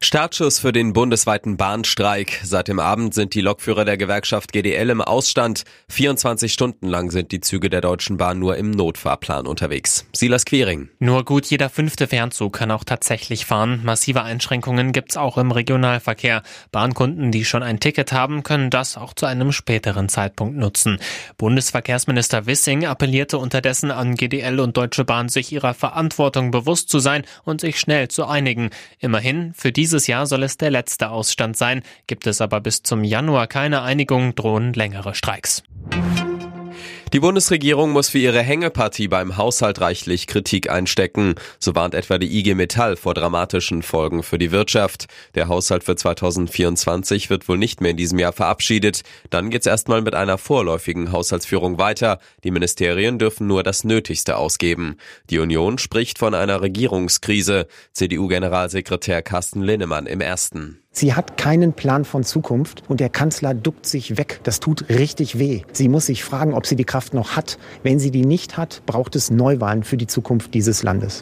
Startschuss für den bundesweiten Bahnstreik. Seit dem Abend sind die Lokführer der Gewerkschaft GDL im Ausstand. 24 Stunden lang sind die Züge der Deutschen Bahn nur im Notfahrplan unterwegs. Silas Quering. Nur gut jeder fünfte Fernzug kann auch tatsächlich fahren. Massive Einschränkungen gibt's auch im Regionalverkehr. Bahnkunden, die schon ein Ticket haben, können das auch zu einem späteren Zeitpunkt nutzen. Bundesverkehrsminister Wissing appellierte unterdessen an GDL und Deutsche Bahn, sich ihrer Verantwortung bewusst zu sein und sich schnell zu einigen. Immerhin, für diese dieses Jahr soll es der letzte Ausstand sein. Gibt es aber bis zum Januar keine Einigung, drohen längere Streiks. Die Bundesregierung muss für ihre Hängepartie beim Haushalt reichlich Kritik einstecken. So warnt etwa die IG Metall vor dramatischen Folgen für die Wirtschaft. Der Haushalt für 2024 wird wohl nicht mehr in diesem Jahr verabschiedet. Dann geht's erstmal mit einer vorläufigen Haushaltsführung weiter. Die Ministerien dürfen nur das Nötigste ausgeben. Die Union spricht von einer Regierungskrise. CDU-Generalsekretär Carsten Linnemann im ersten. Sie hat keinen Plan von Zukunft und der Kanzler duckt sich weg. Das tut richtig weh. Sie muss sich fragen, ob sie die Kraft noch hat. Wenn sie die nicht hat, braucht es Neuwahlen für die Zukunft dieses Landes.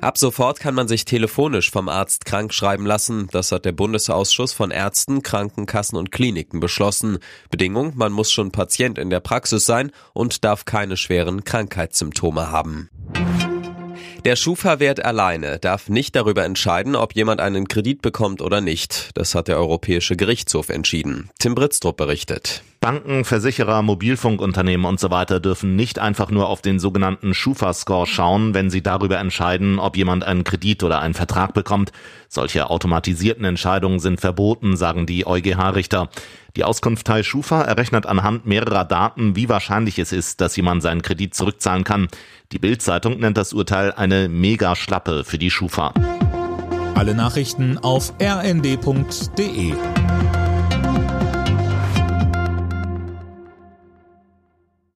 Ab sofort kann man sich telefonisch vom Arzt krank schreiben lassen. Das hat der Bundesausschuss von Ärzten, Krankenkassen und Kliniken beschlossen. Bedingung, man muss schon Patient in der Praxis sein und darf keine schweren Krankheitssymptome haben. Der Schufa-Wert alleine darf nicht darüber entscheiden, ob jemand einen Kredit bekommt oder nicht. Das hat der Europäische Gerichtshof entschieden. Tim Britztrup berichtet. Banken, Versicherer, Mobilfunkunternehmen und so weiter dürfen nicht einfach nur auf den sogenannten Schufa-Score schauen, wenn sie darüber entscheiden, ob jemand einen Kredit oder einen Vertrag bekommt. Solche automatisierten Entscheidungen sind verboten, sagen die EuGH-Richter. Die Auskunftei Schufa errechnet anhand mehrerer Daten, wie wahrscheinlich es ist, dass jemand seinen Kredit zurückzahlen kann. Die Bild-Zeitung nennt das Urteil eine Mega-Schlappe für die Schufa. Alle Nachrichten auf rnd.de